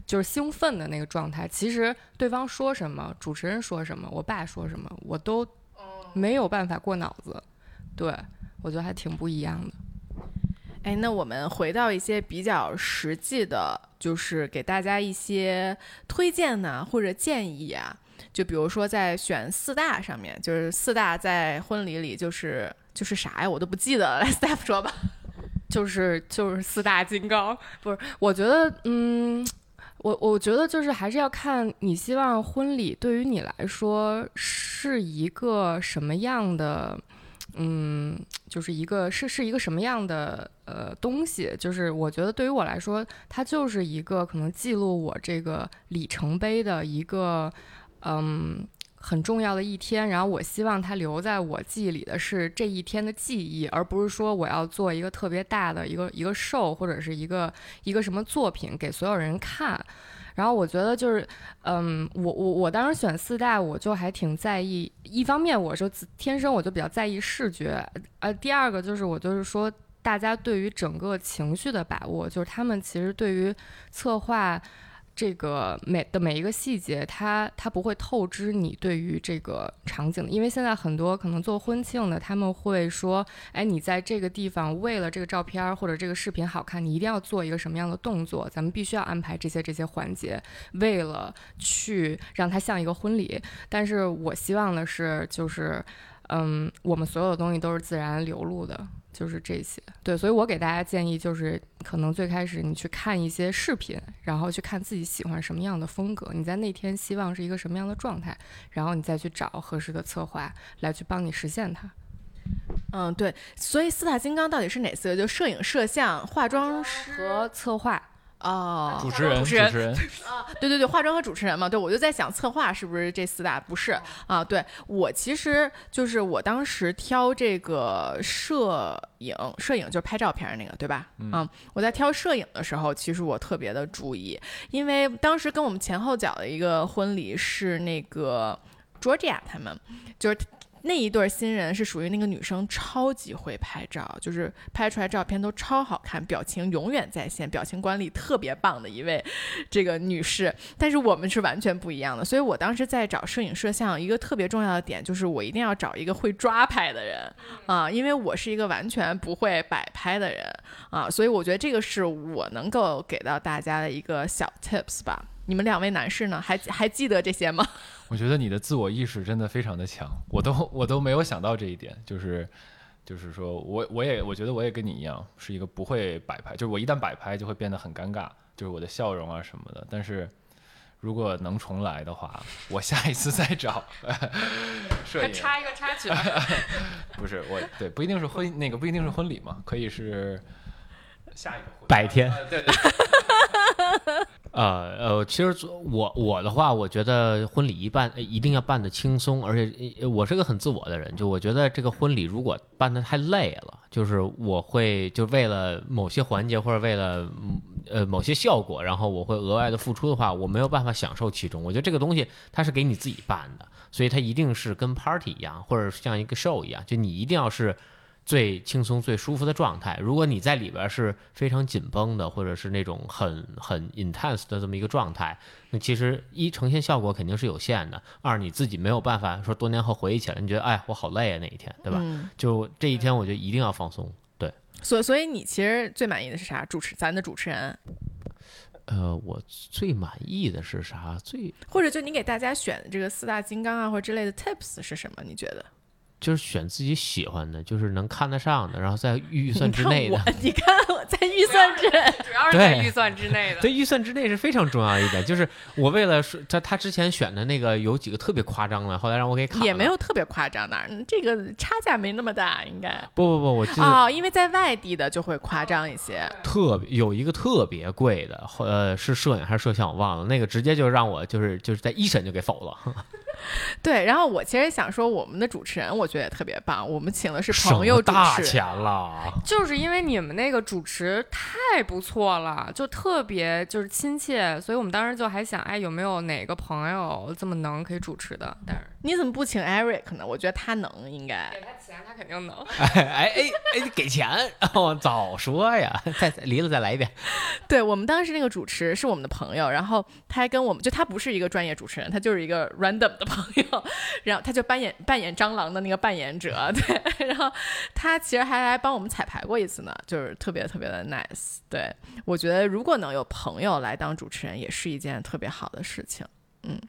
就是兴奋的那个状态。其实对方说什么，主持人说什么，我爸说什么，我都没有办法过脑子。对我觉得还挺不一样的。哎，那我们回到一些比较实际的，就是给大家一些推荐呢，或者建议啊。就比如说在选四大上面，就是四大在婚礼里就是就是啥呀，我都不记得了。来，Steph 说吧。就是就是四大金刚，不是？我觉得，嗯，我我觉得就是还是要看你希望婚礼对于你来说是一个什么样的，嗯，就是一个是是一个什么样的呃东西。就是我觉得对于我来说，它就是一个可能记录我这个里程碑的一个，嗯。很重要的一天，然后我希望它留在我记忆里的是这一天的记忆，而不是说我要做一个特别大的一个一个 show 或者是一个一个什么作品给所有人看。然后我觉得就是，嗯，我我我当时选四大，我就还挺在意。一方面，我就天生我就比较在意视觉，呃，第二个就是我就是说，大家对于整个情绪的把握，就是他们其实对于策划。这个每的每一个细节，它它不会透支你对于这个场景，因为现在很多可能做婚庆的，他们会说，哎，你在这个地方为了这个照片或者这个视频好看，你一定要做一个什么样的动作，咱们必须要安排这些这些环节，为了去让它像一个婚礼。但是我希望的是，就是，嗯，我们所有的东西都是自然流露的。就是这些，对，所以我给大家建议就是，可能最开始你去看一些视频，然后去看自己喜欢什么样的风格，你在那天希望是一个什么样的状态，然后你再去找合适的策划来去帮你实现它。嗯，对，所以四大金刚到底是哪四个？就摄影、摄像、化妆师和策划。哦，主持人，主持人持人，啊，对对对，化妆和主持人嘛，对我就在想策划是不是这四大？不是啊，对我其实就是我当时挑这个摄影，摄影就是拍照片那个，对吧？嗯，我在挑摄影的时候，其实我特别的注意，因为当时跟我们前后脚的一个婚礼是那个 Georgia 他们，就是。那一对新人是属于那个女生超级会拍照，就是拍出来照片都超好看，表情永远在线，表情管理特别棒的一位这个女士。但是我们是完全不一样的，所以我当时在找摄影摄像，一个特别重要的点就是我一定要找一个会抓拍的人啊，因为我是一个完全不会摆拍的人啊，所以我觉得这个是我能够给到大家的一个小 tips 吧。你们两位男士呢，还还记得这些吗？我觉得你的自我意识真的非常的强，我都我都没有想到这一点，就是就是说我我也我觉得我也跟你一样，是一个不会摆拍，就是我一旦摆拍就会变得很尴尬，就是我的笑容啊什么的。但是如果能重来的话，我下一次再找摄影，插一个插曲，不是我对，不一定是婚那个不一定是婚礼嘛，可以是下一个婚百天对。呃呃，其实我我的话，我觉得婚礼一办一定要办的轻松，而且我是个很自我的人，就我觉得这个婚礼如果办的太累了，就是我会就为了某些环节或者为了呃某些效果，然后我会额外的付出的话，我没有办法享受其中。我觉得这个东西它是给你自己办的，所以它一定是跟 party 一样，或者像一个 show 一样，就你一定要是。最轻松、最舒服的状态。如果你在里边是非常紧绷的，或者是那种很很 intense 的这么一个状态，那其实一呈现效果肯定是有限的。二你自己没有办法说多年后回忆起来，你觉得哎我好累啊那一天，对吧？嗯就这一天，我觉得一定要放松。对，所所以你其实最满意的是啥？主持咱的主持人，呃，我最满意的是啥？最或者就你给大家选的这个四大金刚啊，或者之类的 tips 是什么？你觉得？就是选自己喜欢的，就是能看得上的，然后在预算之你看内的我。，你看我在预算之内，主要是在预算之内的。在预算之内是非常重要一点，就是我为了说他他之前选的那个有几个特别夸张的，后来让我给砍了。也没有特别夸张哪儿，嗯这个差价没那么大，应该。不不不，我记得哦，因为在外地的就会夸张一些。特别有一个特别贵的，后呃是摄影还是摄像我忘了，那个直接就让我就是就是在一审就给否了，对，然后我其实想说，我们的主持人我觉得也特别棒，我们请的是朋友主持。钱了。就是因为你们那个主持太不错了，就特别就是亲切，所以我们当时就还想，哎，有没有哪个朋友这么能可以主持的？但是你怎么不请 Eric 呢？我觉得他能，应该。给他钱，他肯定能。哎哎哎哎，给钱！我早说呀，再离了再来一遍。对我们当时那个主持是我们的朋友，然后他还跟我们就他不是一个专业主持人，他就是一个 random 的朋友，然后他就扮演扮演蟑螂的那个扮演者，对，然后他其实还来帮我们彩排过一次呢，就是特别特别的 nice。对我觉得如果能有朋友来当主持人，也是一件特别好的事情，嗯。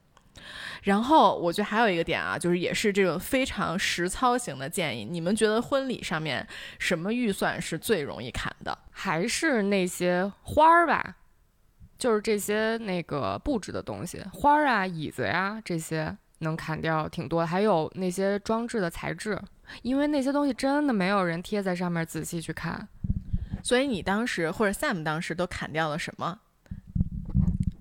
然后我觉得还有一个点啊，就是也是这种非常实操型的建议。你们觉得婚礼上面什么预算是最容易砍的？还是那些花儿吧，就是这些那个布置的东西，花儿啊、椅子呀、这些能砍掉挺多的，还有那些装置的材质，因为那些东西真的没有人贴在上面仔细去看。所以你当时或者 Sam 当时都砍掉了什么？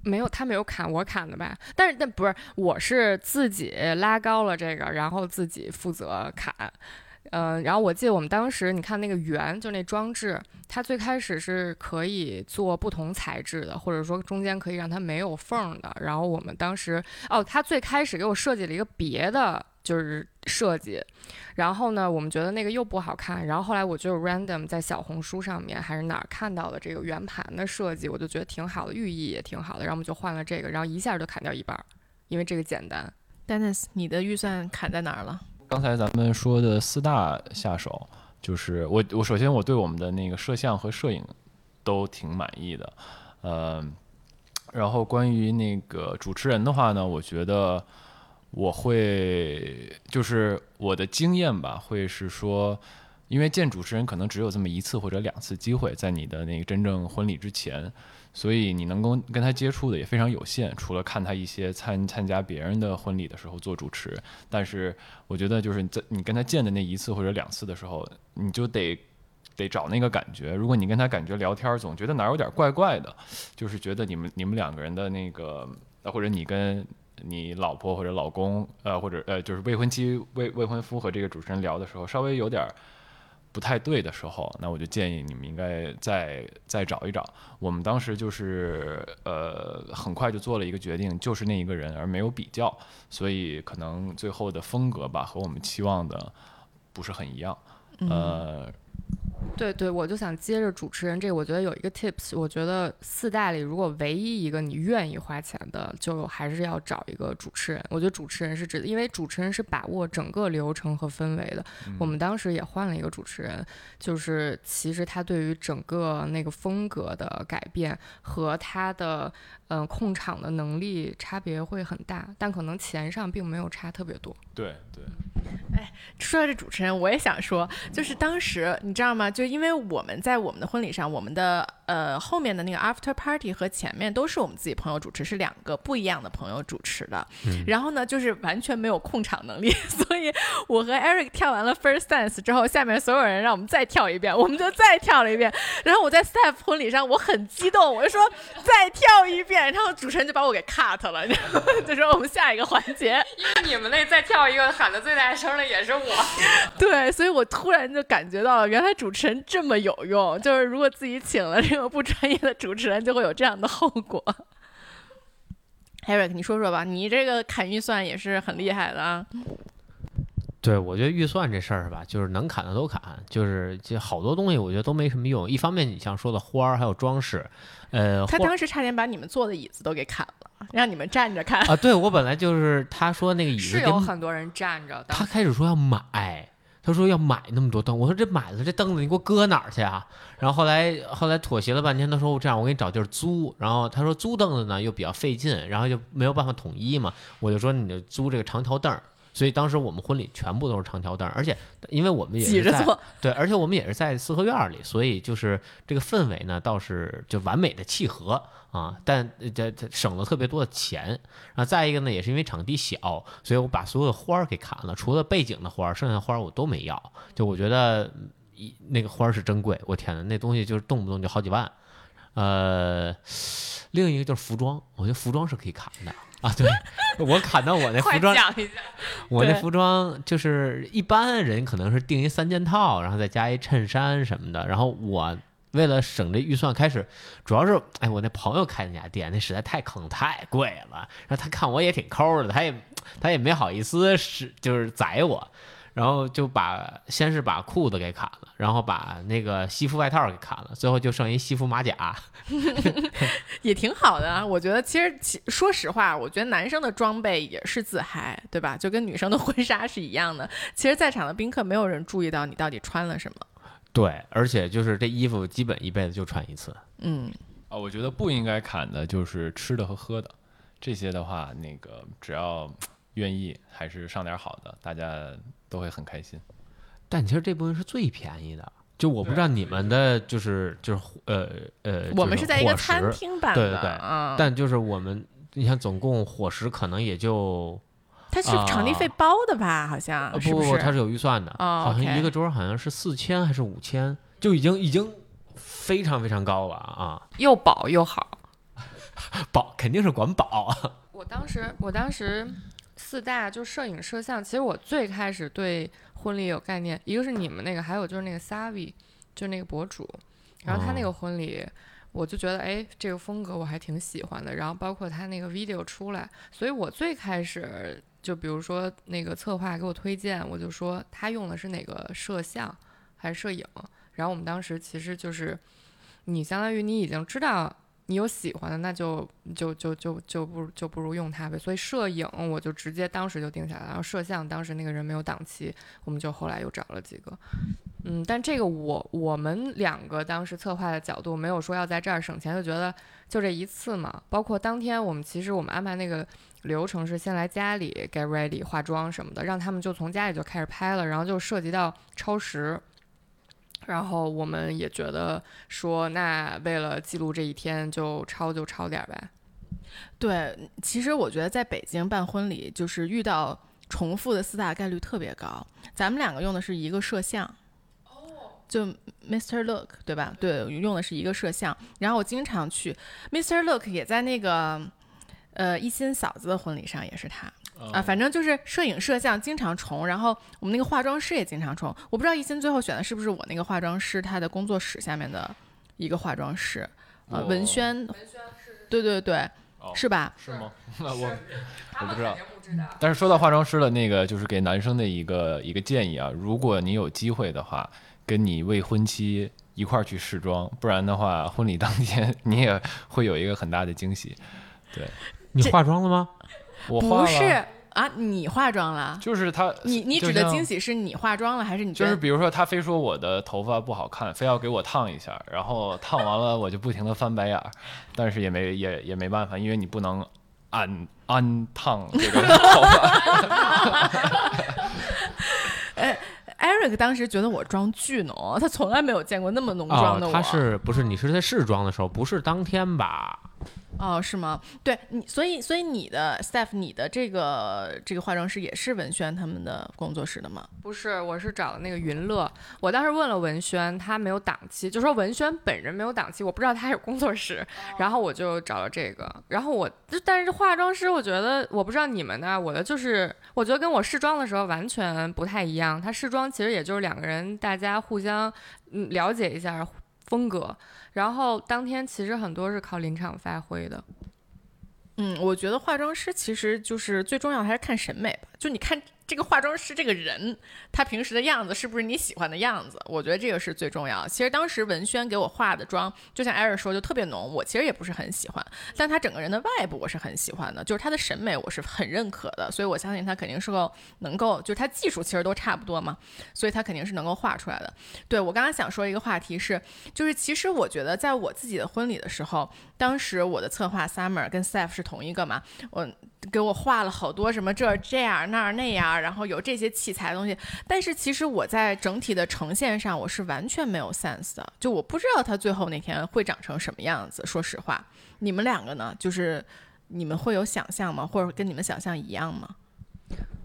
没有，他没有砍，我砍的吧？但是那不是，我是自己拉高了这个，然后自己负责砍。嗯、然后我记得我们当时，你看那个圆，就那装置，它最开始是可以做不同材质的，或者说中间可以让它没有缝的。然后我们当时，哦，他最开始给我设计了一个别的，就是设计。然后呢，我们觉得那个又不好看。然后后来我就 random 在小红书上面还是哪儿看到了这个圆盘的设计，我就觉得挺好的，寓意也挺好的。然后我们就换了这个，然后一下就砍掉一半儿，因为这个简单。Dennis，你的预算砍在哪儿了？刚才咱们说的四大下手，就是我我首先我对我们的那个摄像和摄影都挺满意的，呃，然后关于那个主持人的话呢，我觉得我会就是我的经验吧，会是说，因为见主持人可能只有这么一次或者两次机会，在你的那个真正婚礼之前，所以你能够跟他接触的也非常有限，除了看他一些参参加别人的婚礼的时候做主持，但是我觉得就是在你跟他见的那一次或者两次的时候，你就得得找那个感觉。如果你跟他感觉聊天，总觉得哪有点怪怪的，就是觉得你们你们两个人的那个，或者你跟你老婆或者老公，呃，或者呃，就是未婚妻、未未婚夫和这个主持人聊的时候，稍微有点儿不太对的时候，那我就建议你们应该再再找一找。我们当时就是呃，很快就做了一个决定，就是那一个人，而没有比较，所以可能最后的风格吧，和我们期望的不是很一样。呃，对对，我就想接着主持人这个，我觉得有一个 tips，我觉得四大里如果唯一一个你愿意花钱的，就还是要找一个主持人。我觉得主持人是指的，因为主持人是把握整个流程和氛围的。我们当时也换了一个主持人，就是其实他对于整个那个风格的改变和他的嗯、呃控场的能力差别会很大，但可能钱上并没有差特别多。对对，哎说到这主持人，我也想说，就是当时你知道吗？就因为我们在我们的婚礼上，我们的呃后面的那个 after party 和前面都是我们自己朋友主持，是两个不一样的朋友主持的。然后呢，就是完全没有控场能力，所以我和 Eric 跳完了 first dance 之后，下面所有人让我们再跳一遍，我们就再跳了一遍。然后我在 Steph 婚礼上，我很激动，我就说再跳一遍，然后主持人就把我给 cut 了，然 后就说我们下一个环节。因为你们那再跳一个喊的最大声的也是我。对，所以我突然就感觉到了，原来主持人这么有用。就是如果自己请了这个不专业的主持人，就会有这样的后果。Eric，你说说吧，你这个砍预算也是很厉害的啊。对，我觉得预算这事儿吧，就是能砍的都砍，就是这好多东西，我觉得都没什么用。一方面，你像说的花儿还有装饰，呃，他当时差点把你们坐的椅子都给砍了，让你们站着看。啊，对我本来就是他说那个椅子是有很多人站着的他，开始说要买，他说要买那么多凳，我说这买了这凳子你给我搁哪儿去啊？然后后来后来妥协了半天，他说我这样我给你找地儿租，然后他说租凳子呢又比较费劲，然后就没有办法统一嘛，我就说你就租这个长条凳儿。所以当时我们婚礼全部都是长条凳儿，而且因为我们也是在坐，对，而且我们也是在四合院儿里，所以就是这个氛围呢倒是就完美的契合啊，但呃这这省了特别多的钱。然后再一个呢，也是因为场地小，所以我把所有的花儿给砍了，除了背景的花儿，剩下的花儿我都没要。就我觉得嗯一那个花儿是珍贵，我天呐，那东西就是动不动就好几万。呃，另一个就是服装，我觉得服装是可以砍的啊。对我砍到我那服装。我那服装就是一般人可能是订一三件套，然后再加一衬衫什么的。然后我为了省这预算，开始主要是哎，我那朋友开那家店，那实在太坑太贵了。然后他看我也挺抠的，他也他也没好意思是就是宰我，然后就把先是把裤子给砍了，然后把那个西服外套给砍了，最后就剩一西服马甲。也挺好的啊。我觉得其实其说实话，我觉得男生的装备也是自嗨，对吧？就跟女生的婚纱是一样的。其实，在场的宾客没有人注意到你到底穿了什么。对，而且就是这衣服基本一辈子就穿一次。嗯，啊，我觉得不应该砍的就是吃的和喝的，这些的话，那个只要愿意，还是上点好的，大家都会很开心。但其实这部分是最便宜的，就我不知道你们的就是就是呃呃，我们是在一个餐厅版的，对对对啊，但就是我们你像总共伙食可能也就它是场地费包的吧？好像呃是是？不不它是有预算的，哦好像一个桌好像是四千还是五千，就已经已经非常非常高了啊！又饱又好。保肯定是管饱，我当时，我当时四大就摄影摄像，其实我最开始对婚礼有概念，一个是你们那个，还有就是那个 Savi，就是那个博主，然后他那个婚礼。我就觉得，哎，这个风格我还挺喜欢的。然后包括他那个 video 出来，所以我最开始就比如说那个策划给我推荐，我就说他用的是哪个摄像还是摄影。然后我们当时其实就是，你相当于你已经知道你有喜欢的，那就就就就就不就不如用它呗。所以摄影我就直接当时就定下来，然后摄像当时那个人没有档期，我们就后来又找了几个。嗯，但这个我我们两个当时策划的角度没有说要在这儿省钱，就觉得就这一次嘛。包括当天我们其实我们安排那个流程是先来家里 get ready 化妆什么的，让他们就从家里就开始拍了，然后就涉及到超时。然后我们也觉得说，那为了记录这一天，就超就超点呗。对，其实我觉得在北京办婚礼，就是遇到重复的四大概率特别高。咱们两个用的是一个摄像，就 Mr. Look 对吧？对，用的是一个摄像。然后我经常去 Mr. Look，也在那个呃一心嫂子的婚礼上也是他。啊，反正就是摄影摄像经常重，然后我们那个化妆师也经常重。我不知道一心最后选的是不是我那个化妆师，他的工作室下面的一个化妆师，呃，文哦轩，对对对，哦是吧？是吗？那我我不知道肯定不知道。但是说到化妆师的那个，就是给男生的一个一个建议啊，如果你有机会的话，跟你未婚妻一块儿去试妆，不然的话，婚礼当天你也会有一个很大的惊喜。对你化妆了吗？我化了不是啊，你化妆了？就是他，你你指的惊喜是你化妆了，还是你？就是比如说他非说我的头发不好看，非要给我烫一下，然后烫完了我就不停的翻白眼儿，但是也没也也没办法，因为你不能安安烫这个头发。Eric 当时觉得我妆巨浓，他从来没有见过那么浓妆的，我。他是不是你是在试妆的时候，不是当天吧？哦，是吗？对你，所以所以你的 staff，你的这个这个化妆师也是文轩他们的工作室的吗？不是，我是找的那个云乐。我当时问了文轩，他没有档期，就说文轩本人没有档期，我不知道他有工作室，然后我就找了这个。然后我，但是化妆师，我觉得我不知道你们的，我的就是我觉得跟我试妆的时候完全不太一样。他试妆其实也就是两个人大家互相嗯了解一下风格，然后当天其实很多是靠临场发挥的。嗯，我觉得化妆师其实就是最重要还是看审美吧，就你看这个化妆师这个人，他平时的样子是不是你喜欢的样子？我觉得这个是最重要。其实当时文轩给我化的妆，就像艾瑞说，就特别浓，我其实也不是很喜欢，但他整个人的外部我是很喜欢的，就是他的审美我是很认可的，所以我相信他肯定是够能够，就是他技术其实都差不多嘛，所以他肯定是能够画出来的。对我刚刚想说一个话题是，就是其实我觉得在我自己的婚礼的时候，当时我的策划 Summer 跟 Steph 是同一个嘛，我给我画了好多什么这这样那儿那样，然后有这些器材东西，但是其实我在整体的呈现上我是完全没有 sense 的，就我不知道他最后那天会长成什么样子。说实话，你们两个呢，就是你们会有想象吗？或者跟你们想象一样吗？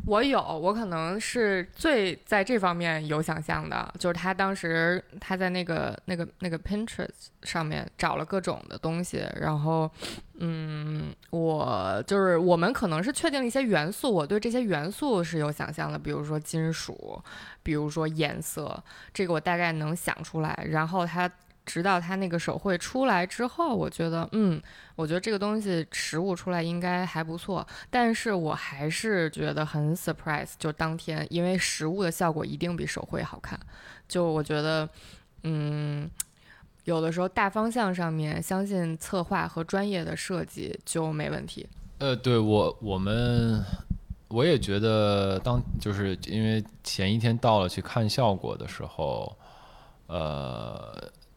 我有，我可能是最在这方面有想象的，就是他当时他在那个那个那个 Pinterest 上面找了各种的东西，然后，嗯，我就是我们可能是确定了一些元素，我对这些元素是有想象的，比如说金属，比如说颜色，这个我大概能想出来，然后他。直到他那个手绘出来之后，我觉得，嗯，我觉得这个东西实物出来应该还不错，但是我还是觉得很 surprise，就当天，因为实物的效果一定比手绘好看。就我觉得，嗯，有的时候大方向上面，相信策划和专业的设计就没问题。呃，对我我们我也觉得当就是因为前一天到了去看效果的时候，呃，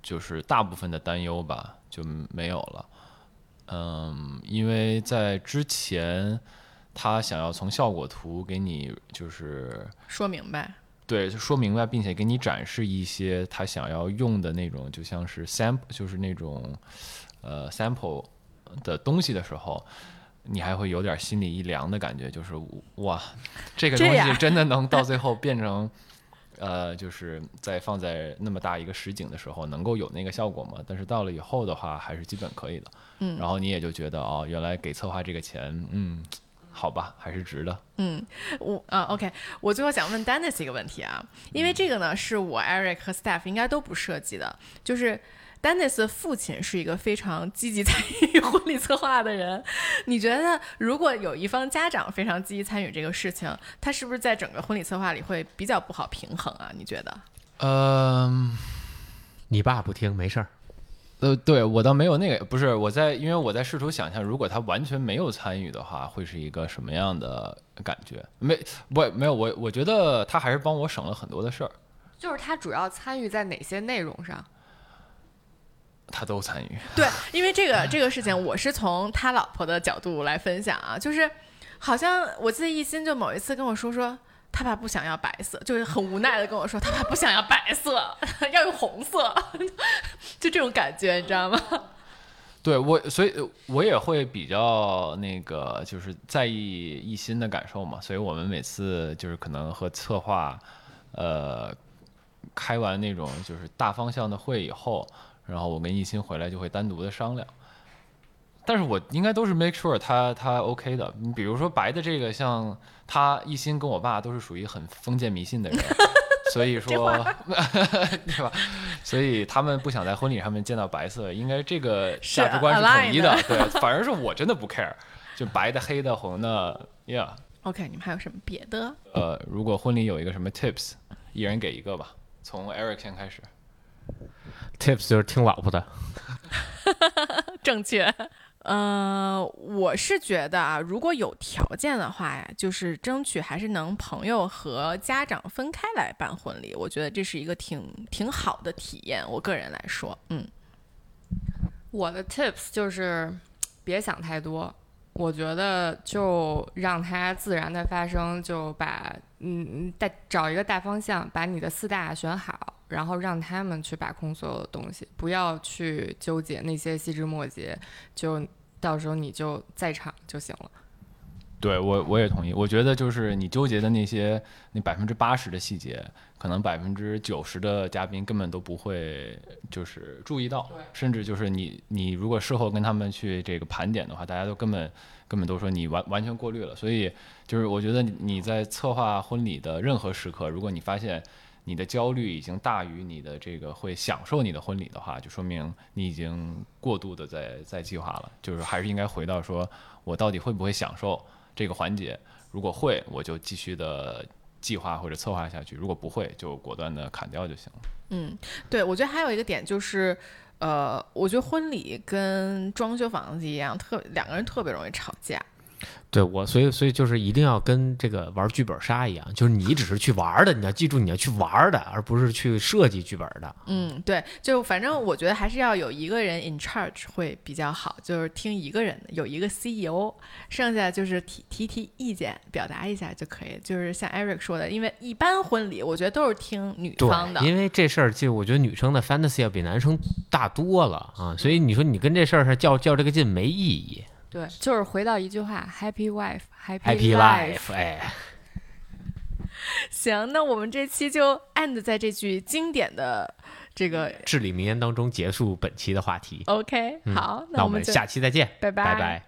就是大部分的担忧吧就没有了。嗯，因为在之前他想要从效果图给你就是说明白，对就说明白，并且给你展示一些他想要用的那种，就像是 sample，就是那种呃 sample 的东西的时候，你还会有点心里一凉的感觉，就是哇，这个东西真的能到 最后变成。呃，就是在放在那么大一个实景的时候，能够有那个效果吗？但是到了以后的话，还是基本可以的。嗯然后你也就觉得哦，原来给策划这个钱，嗯，好吧，还是值的。嗯，我啊，OK，我最后想问 Dennis 一个问题啊，因为这个呢是我 Eric 和 Staff 应该都不涉及的，就是 Dennis 的父亲是一个非常积极参与 婚礼策划的人，你觉得如果有一方家长非常积极参与这个事情，他是不是在整个婚礼策划里会比较不好平衡啊？你觉得？嗯、你爸不听没事儿，呃，对我倒没有那个，不是我在，因为我在试图想象，如果他完全没有参与的话，会是一个什么样的感觉？没，我没有，我我觉得他还是帮我省了很多的事儿，就是他主要参与在哪些内容上？他都参与。对，因为这个这个事情，我是从他老婆的角度来分享啊，就是好像我记得一心就某一次跟我说说。他爸不想要白色，就是很无奈的跟我说，他爸不想要白色，要用红色，就这种感觉，你知道吗？对我，所以我也会比较那个，就是在意一心的感受嘛。所以我们每次就是可能和策划，呃，开完那种就是大方向的会以后，然后我跟一心回来就会单独的商量。但是我应该都是 make sure 他他 OK 的。你比如说白的这个，像他一心跟我爸都是属于很封建迷信的人，所以说 对吧？所以他们不想在婚礼上面见到白色，应该这个价值观是统一的。对，反而是我真的不 care，就白的、黑的、红的，yeah。OK，你们还有什么别的？呃，如果婚礼有一个什么 tips，一人给一个吧。从 Eric 先开始。tips 就是听老婆的，正确。呃，我是觉得啊，如果有条件的话呀，就是争取还是能朋友和家长分开来办婚礼。我觉得这是一个挺挺好的体验。我个人来说，嗯，我的 tips 就是别想太多，我觉得就让它自然的发生，就把嗯嗯，大找一个大方向，把你的四大选好，然后让他们去把控所有的东西，不要去纠结那些细枝末节，就到时候你就在场就行了。对我我也同意，我觉得就是你纠结的那些那百分之八十的细节，可能百分之九十的嘉宾根本都不会就是注意到，甚至就是你你如果事后跟他们去这个盘点的话，大家都根本根本都说你完完全过滤了。所以就是我觉得你在策划婚礼的任何时刻，如果你发现你的焦虑已经大于你的这个会享受你的婚礼的话，就说明你已经过度的在在计划了，就是还是应该回到说我到底会不会享受。这个环节，如果会，我就继续的计划或者策划下去；如果不会，就果断的砍掉就行了。嗯，对，我觉得还有一个点就是，呃，我觉得婚礼跟装修房子一样，特两个人特别容易吵架。对我，所以所以就是一定要跟这个玩剧本杀一样，就是你只是去玩的，你要记住你要去玩的，而不是去设计剧本的。嗯，对，就反正我觉得还是要有一个人 in charge 会比较好，就是听一个人的，有一个 CEO，剩下就是提提提意见，表达一下就可以。就是像 Eric 说的，因为一般婚礼我觉得都是听女方的，因为这事儿就我觉得女生的 fantasy 要比男生大多了啊，所以你说你跟这事儿上较较这个劲没意义。对，就是回到一句话，Happy wife，Happy life。哎，行，那我们这期就 end 在这句经典的这个至理名言当中结束本期的话题。OK，好，那我们下期再见，拜拜拜。